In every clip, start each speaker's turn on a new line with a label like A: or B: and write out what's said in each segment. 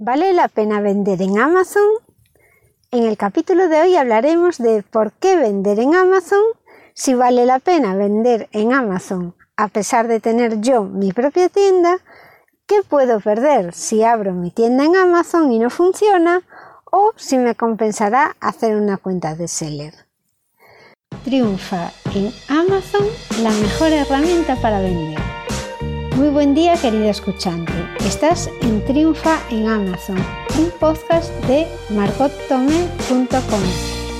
A: ¿Vale la pena vender en Amazon? En el capítulo de hoy hablaremos de por qué vender en Amazon, si vale la pena vender en Amazon a pesar de tener yo mi propia tienda, qué puedo perder si abro mi tienda en Amazon y no funciona o si me compensará hacer una cuenta de seller. Triunfa en Amazon la mejor herramienta para vender. Muy buen día querido escuchante. Estás en Triunfa en Amazon, un podcast de marcottome.com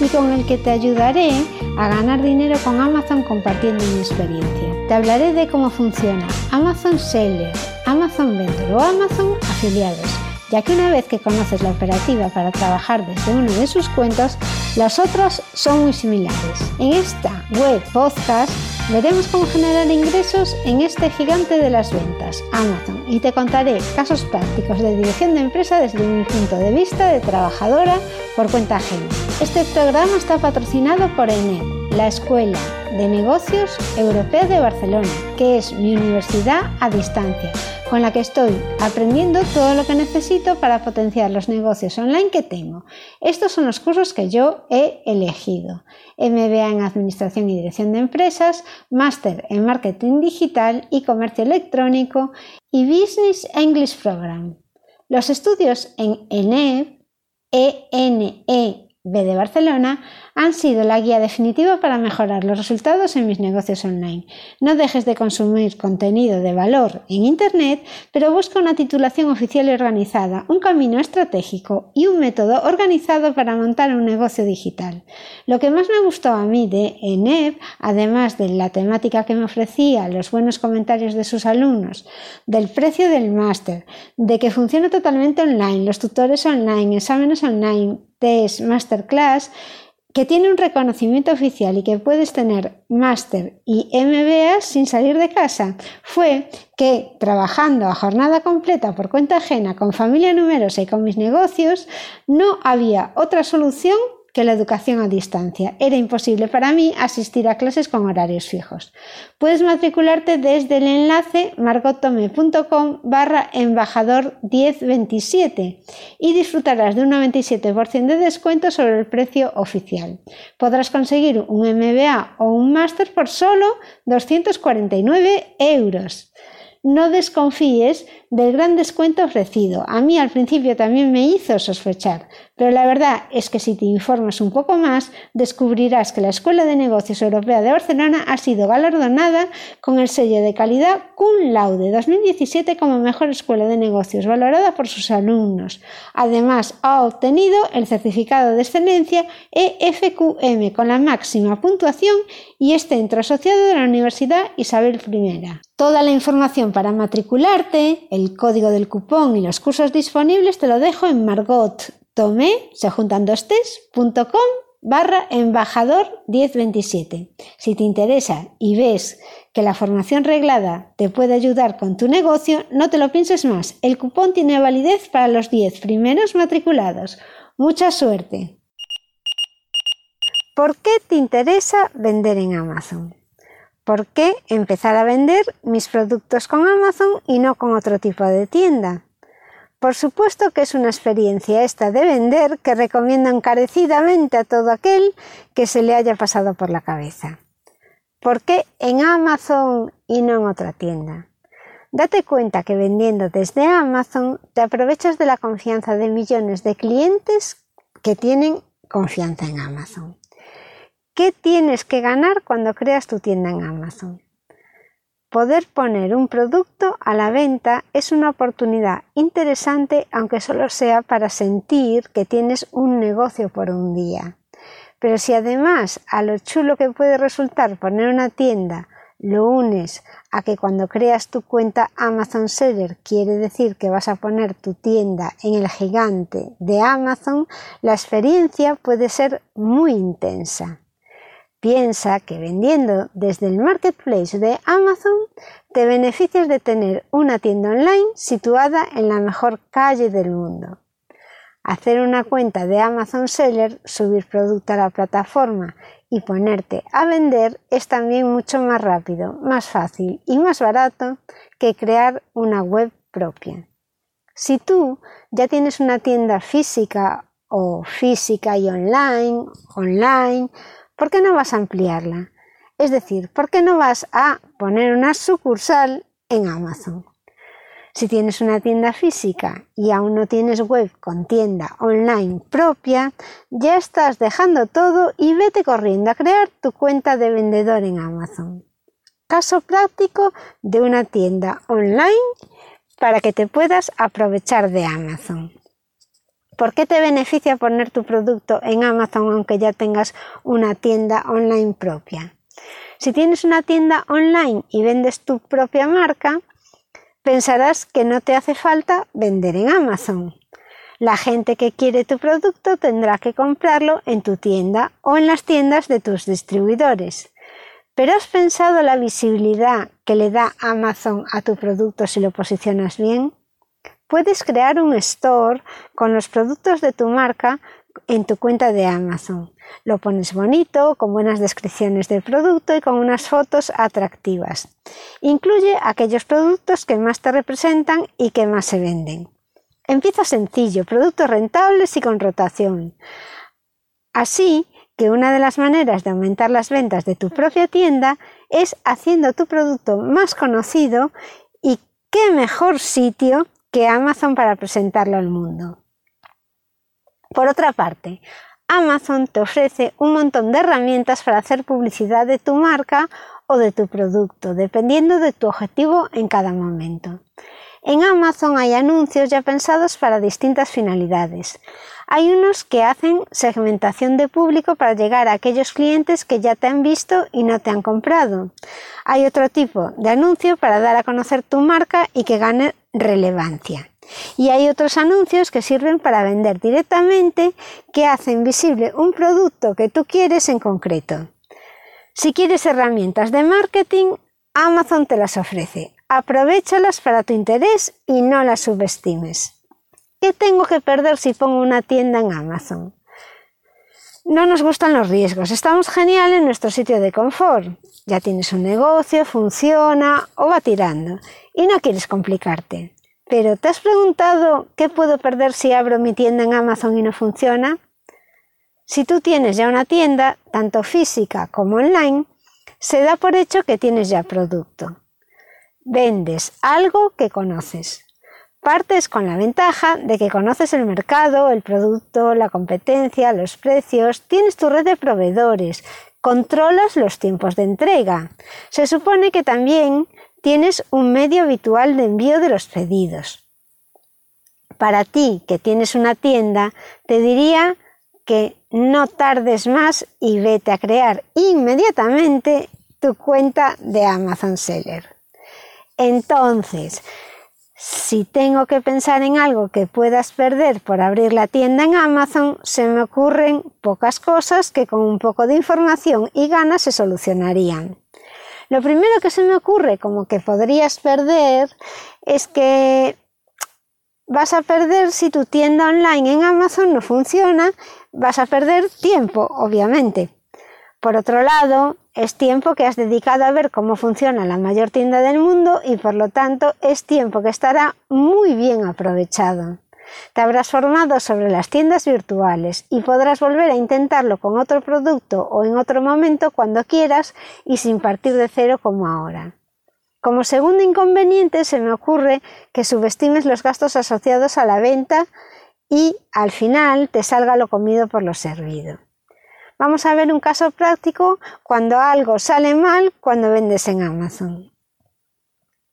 A: y con el que te ayudaré a ganar dinero con Amazon compartiendo mi experiencia. Te hablaré de cómo funciona Amazon Seller, Amazon Vendor o Amazon Afiliados, ya que una vez que conoces la operativa para trabajar desde uno de sus cuentos, las otras son muy similares. En esta web podcast Veremos cómo generar ingresos en este gigante de las ventas, Amazon, y te contaré casos prácticos de dirección de empresa desde mi punto de vista de trabajadora por cuenta ajena. Este programa está patrocinado por ENED, la Escuela de Negocios Europea de Barcelona, que es mi universidad a distancia con la que estoy aprendiendo todo lo que necesito para potenciar los negocios online que tengo. Estos son los cursos que yo he elegido. MBA en Administración y Dirección de Empresas, Máster en Marketing Digital y Comercio Electrónico y Business English Program. Los estudios en ENE, ENE B de Barcelona han sido la guía definitiva para mejorar los resultados en mis negocios online. No dejes de consumir contenido de valor en Internet, pero busca una titulación oficial y organizada, un camino estratégico y un método organizado para montar un negocio digital. Lo que más me gustó a mí de ENEP, además de la temática que me ofrecía, los buenos comentarios de sus alumnos, del precio del máster, de que funciona totalmente online, los tutores online, exámenes online, test, masterclass, que tiene un reconocimiento oficial y que puedes tener máster y MBA sin salir de casa, fue que trabajando a jornada completa por cuenta ajena, con familia numerosa y con mis negocios, no había otra solución la educación a distancia. Era imposible para mí asistir a clases con horarios fijos. Puedes matricularte desde el enlace margotome.com barra embajador 1027 y disfrutarás de un 97% de descuento sobre el precio oficial. Podrás conseguir un MBA o un máster por solo 249 euros no desconfíes del gran descuento ofrecido. A mí al principio también me hizo sospechar, pero la verdad es que si te informas un poco más, descubrirás que la Escuela de Negocios Europea de Barcelona ha sido galardonada con el sello de calidad Cum Laude 2017 como mejor escuela de negocios, valorada por sus alumnos. Además, ha obtenido el certificado de excelencia EFQM con la máxima puntuación y este centro asociado de la Universidad Isabel I. Toda la información para matricularte, el código del cupón y los cursos disponibles te lo dejo en Margot Tomé, se juntan dos barra embajador 1027. Si te interesa y ves que la formación reglada te puede ayudar con tu negocio, no te lo pienses más. El cupón tiene validez para los 10 primeros matriculados. Mucha suerte. ¿Por qué te interesa vender en Amazon? ¿Por qué empezar a vender mis productos con Amazon y no con otro tipo de tienda? Por supuesto que es una experiencia esta de vender que recomiendo encarecidamente a todo aquel que se le haya pasado por la cabeza. ¿Por qué en Amazon y no en otra tienda? Date cuenta que vendiendo desde Amazon te aprovechas de la confianza de millones de clientes que tienen confianza en Amazon. ¿Qué tienes que ganar cuando creas tu tienda en Amazon? Poder poner un producto a la venta es una oportunidad interesante aunque solo sea para sentir que tienes un negocio por un día. Pero si además a lo chulo que puede resultar poner una tienda lo unes a que cuando creas tu cuenta Amazon Seller quiere decir que vas a poner tu tienda en el gigante de Amazon, la experiencia puede ser muy intensa. Piensa que vendiendo desde el marketplace de Amazon te beneficias de tener una tienda online situada en la mejor calle del mundo. Hacer una cuenta de Amazon Seller, subir producto a la plataforma y ponerte a vender es también mucho más rápido, más fácil y más barato que crear una web propia. Si tú ya tienes una tienda física o física y online, online, ¿por qué no vas a ampliarla? Es decir, ¿por qué no vas a poner una sucursal en Amazon? Si tienes una tienda física y aún no tienes web con tienda online propia, ya estás dejando todo y vete corriendo a crear tu cuenta de vendedor en Amazon. Caso práctico de una tienda online para que te puedas aprovechar de Amazon. ¿Por qué te beneficia poner tu producto en Amazon aunque ya tengas una tienda online propia? Si tienes una tienda online y vendes tu propia marca, pensarás que no te hace falta vender en Amazon. La gente que quiere tu producto tendrá que comprarlo en tu tienda o en las tiendas de tus distribuidores. Pero ¿has pensado la visibilidad que le da Amazon a tu producto si lo posicionas bien? Puedes crear un store con los productos de tu marca en tu cuenta de Amazon. Lo pones bonito, con buenas descripciones del producto y con unas fotos atractivas. Incluye aquellos productos que más te representan y que más se venden. Empieza sencillo, productos rentables y con rotación. Así que una de las maneras de aumentar las ventas de tu propia tienda es haciendo tu producto más conocido y qué mejor sitio Amazon para presentarlo al mundo. Por otra parte, Amazon te ofrece un montón de herramientas para hacer publicidad de tu marca o de tu producto, dependiendo de tu objetivo en cada momento. En Amazon hay anuncios ya pensados para distintas finalidades. Hay unos que hacen segmentación de público para llegar a aquellos clientes que ya te han visto y no te han comprado. Hay otro tipo de anuncio para dar a conocer tu marca y que gane relevancia. Y hay otros anuncios que sirven para vender directamente que hacen visible un producto que tú quieres en concreto. Si quieres herramientas de marketing, Amazon te las ofrece. Aprovechalas para tu interés y no las subestimes. ¿Qué tengo que perder si pongo una tienda en Amazon? No nos gustan los riesgos. Estamos genial en nuestro sitio de confort. Ya tienes un negocio, funciona o va tirando y no quieres complicarte. Pero ¿te has preguntado qué puedo perder si abro mi tienda en Amazon y no funciona? Si tú tienes ya una tienda, tanto física como online, se da por hecho que tienes ya producto. Vendes algo que conoces. Partes con la ventaja de que conoces el mercado, el producto, la competencia, los precios, tienes tu red de proveedores, controlas los tiempos de entrega. Se supone que también tienes un medio habitual de envío de los pedidos. Para ti que tienes una tienda, te diría que no tardes más y vete a crear inmediatamente tu cuenta de Amazon Seller. Entonces, si tengo que pensar en algo que puedas perder por abrir la tienda en Amazon, se me ocurren pocas cosas que con un poco de información y ganas se solucionarían. Lo primero que se me ocurre como que podrías perder es que vas a perder si tu tienda online en Amazon no funciona, vas a perder tiempo, obviamente. Por otro lado, es tiempo que has dedicado a ver cómo funciona la mayor tienda del mundo y por lo tanto es tiempo que estará muy bien aprovechado. Te habrás formado sobre las tiendas virtuales y podrás volver a intentarlo con otro producto o en otro momento cuando quieras y sin partir de cero como ahora. Como segundo inconveniente se me ocurre que subestimes los gastos asociados a la venta y al final te salga lo comido por lo servido. Vamos a ver un caso práctico cuando algo sale mal cuando vendes en Amazon.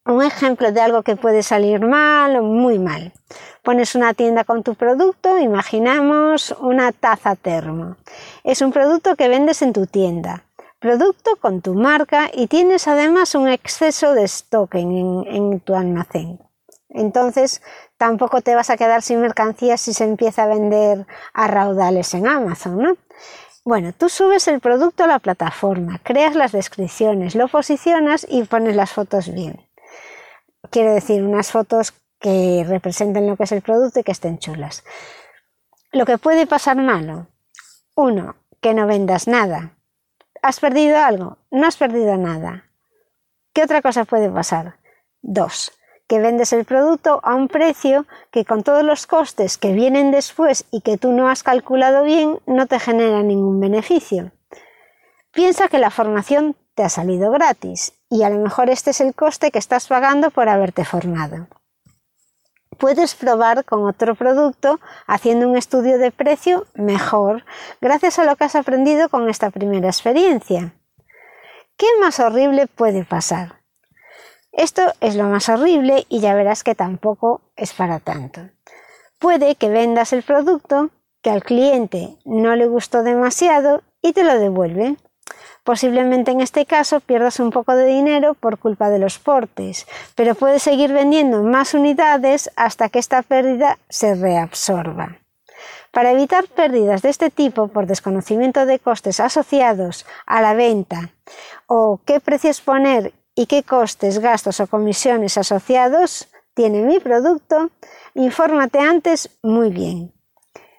A: Un ejemplo de algo que puede salir mal o muy mal. Pones una tienda con tu producto, imaginamos una taza termo. Es un producto que vendes en tu tienda. Producto con tu marca y tienes además un exceso de stock en, en tu almacén. Entonces, tampoco te vas a quedar sin mercancías si se empieza a vender a raudales en Amazon, ¿no? Bueno, tú subes el producto a la plataforma, creas las descripciones, lo posicionas y pones las fotos bien. Quiero decir, unas fotos que representen lo que es el producto y que estén chulas. Lo que puede pasar malo. Uno, que no vendas nada. ¿Has perdido algo? No has perdido nada. ¿Qué otra cosa puede pasar? Dos, que vendes el producto a un precio que con todos los costes que vienen después y que tú no has calculado bien no te genera ningún beneficio. Piensa que la formación te ha salido gratis y a lo mejor este es el coste que estás pagando por haberte formado. Puedes probar con otro producto haciendo un estudio de precio mejor gracias a lo que has aprendido con esta primera experiencia. ¿Qué más horrible puede pasar? Esto es lo más horrible y ya verás que tampoco es para tanto. Puede que vendas el producto que al cliente no le gustó demasiado y te lo devuelve. Posiblemente en este caso pierdas un poco de dinero por culpa de los portes, pero puedes seguir vendiendo más unidades hasta que esta pérdida se reabsorba. Para evitar pérdidas de este tipo por desconocimiento de costes asociados a la venta o qué precios poner y qué costes, gastos o comisiones asociados tiene mi producto, infórmate antes muy bien.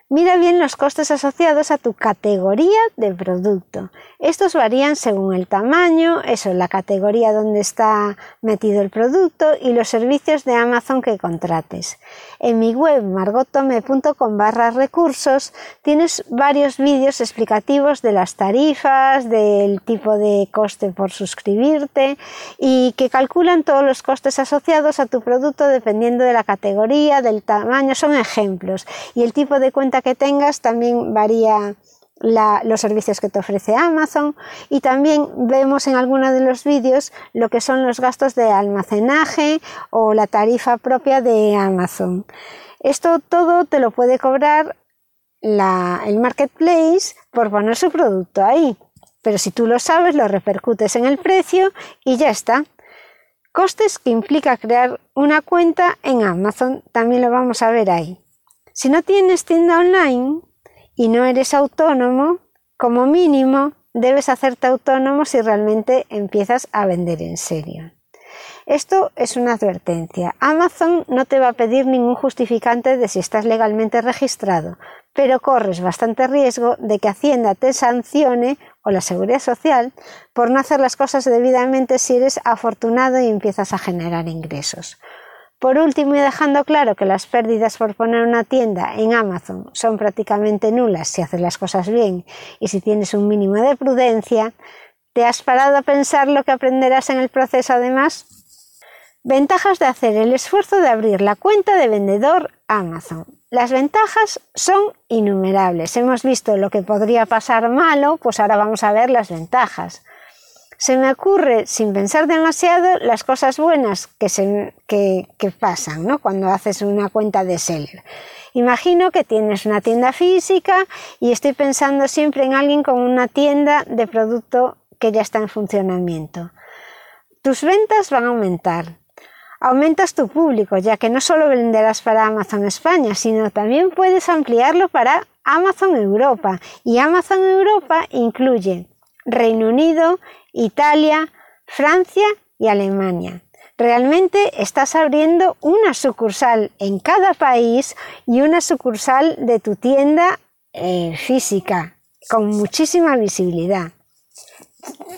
A: Mira bien los costes asociados a tu categoría de producto. Estos varían según el tamaño, eso, la categoría donde está metido el producto y los servicios de Amazon que contrates. En mi web margotome.com barra recursos tienes varios vídeos explicativos de las tarifas, del tipo de coste por suscribirte y que calculan todos los costes asociados a tu producto dependiendo de la categoría, del tamaño, son ejemplos y el tipo de cuenta que tengas también varía los servicios que te ofrece Amazon y también vemos en algunos de los vídeos lo que son los gastos de almacenaje o la tarifa propia de Amazon. Esto todo te lo puede cobrar el marketplace por poner su producto ahí. Pero si tú lo sabes, lo repercutes en el precio y ya está. Costes que implica crear una cuenta en Amazon, también lo vamos a ver ahí. Si no tienes tienda online y no eres autónomo, como mínimo debes hacerte autónomo si realmente empiezas a vender en serio. Esto es una advertencia. Amazon no te va a pedir ningún justificante de si estás legalmente registrado, pero corres bastante riesgo de que Hacienda te sancione o la Seguridad Social por no hacer las cosas debidamente si eres afortunado y empiezas a generar ingresos. Por último, y dejando claro que las pérdidas por poner una tienda en Amazon son prácticamente nulas si haces las cosas bien y si tienes un mínimo de prudencia, ¿te has parado a pensar lo que aprenderás en el proceso además? Ventajas de hacer el esfuerzo de abrir la cuenta de vendedor Amazon. Las ventajas son innumerables. Hemos visto lo que podría pasar malo, pues ahora vamos a ver las ventajas se me ocurre, sin pensar demasiado, las cosas buenas que, se, que, pasan ¿no? cuando haces una cuenta de seller. Imagino que tienes una tienda física y estoy pensando siempre en alguien con una tienda de producto que ya está en funcionamiento. Tus ventas van a aumentar. Aumentas tu público, ya que no solo venderás para Amazon España, sino también puedes ampliarlo para Amazon Europa. Y Amazon Europa incluye Reino Unido, Italia, Francia y Alemania. Realmente estás abriendo una sucursal en cada país y una sucursal de tu tienda eh, física con muchísima visibilidad.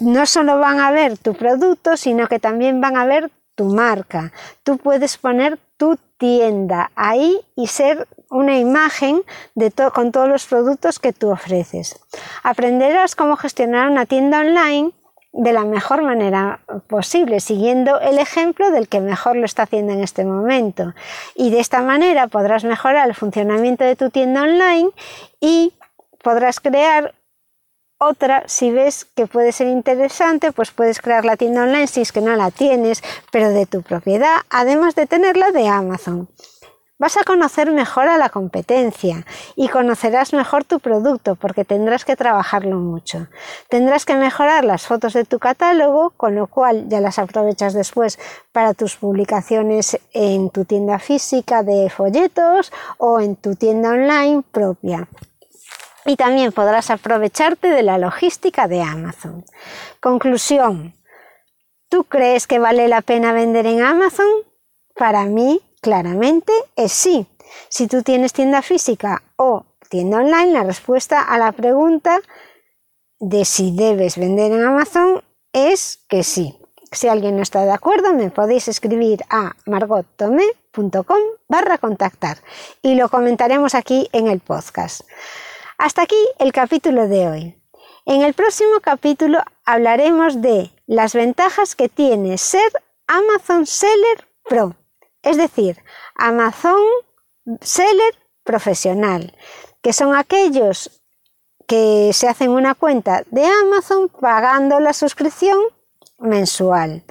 A: No solo van a ver tu producto, sino que también van a ver tu marca. Tú puedes poner tu tienda ahí y ser una imagen de con todos los productos que tú ofreces. Aprenderás cómo gestionar una tienda online de la mejor manera posible, siguiendo el ejemplo del que mejor lo está haciendo en este momento. Y de esta manera podrás mejorar el funcionamiento de tu tienda online y podrás crear otra, si ves que puede ser interesante, pues puedes crear la tienda online si es que no la tienes, pero de tu propiedad, además de tenerla de Amazon. Vas a conocer mejor a la competencia y conocerás mejor tu producto porque tendrás que trabajarlo mucho. Tendrás que mejorar las fotos de tu catálogo, con lo cual ya las aprovechas después para tus publicaciones en tu tienda física de folletos o en tu tienda online propia. Y también podrás aprovecharte de la logística de Amazon. Conclusión. ¿Tú crees que vale la pena vender en Amazon? Para mí Claramente es sí. Si tú tienes tienda física o tienda online, la respuesta a la pregunta de si debes vender en Amazon es que sí. Si alguien no está de acuerdo, me podéis escribir a margottomé.com barra contactar y lo comentaremos aquí en el podcast. Hasta aquí el capítulo de hoy. En el próximo capítulo hablaremos de las ventajas que tiene ser Amazon Seller Pro, es decir, Amazon Seller profesional, que son aquellos que se hacen una cuenta de Amazon pagando la suscripción mensual.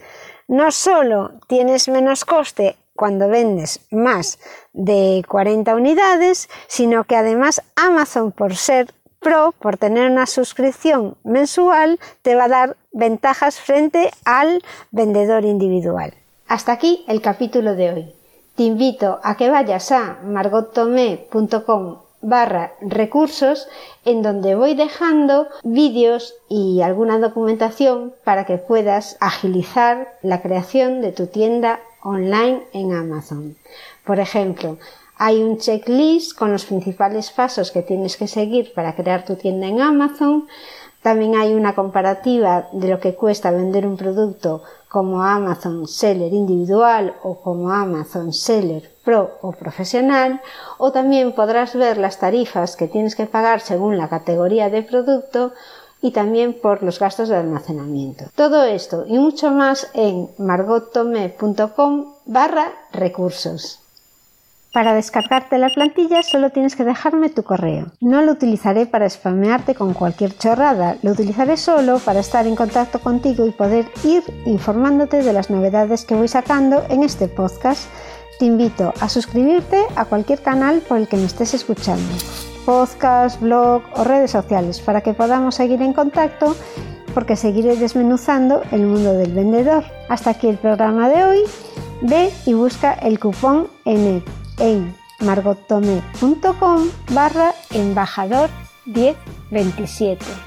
A: No solo tienes menos coste cuando vendes más de 40 unidades, sino que además Amazon por ser Pro, por tener una suscripción mensual, te va a dar ventajas frente al vendedor individual. Hasta aquí el capítulo de hoy. Te invito a que vayas a margottomé.com barra recursos en donde voy dejando vídeos y alguna documentación para que puedas agilizar la creación de tu tienda online en Amazon. Por ejemplo, hay un checklist con los principales pasos que tienes que seguir para crear tu tienda en Amazon. También hay una comparativa de lo que cuesta vender un producto como Amazon Seller individual o como Amazon Seller Pro o profesional, o también podrás ver las tarifas que tienes que pagar según la categoría de producto y también por los gastos de almacenamiento. Todo esto y mucho más en margottome.com barra recursos. Para descargarte la plantilla solo tienes que dejarme tu correo. No lo utilizaré para spamearte con cualquier chorrada, lo utilizaré solo para estar en contacto contigo y poder ir informándote de las novedades que voy sacando en este podcast. Te invito a suscribirte a cualquier canal por el que me estés escuchando, podcast, blog o redes sociales, para que podamos seguir en contacto porque seguiré desmenuzando el mundo del vendedor. Hasta aquí el programa de hoy. Ve y busca el cupón ENET en margotome.com barra embajador 1027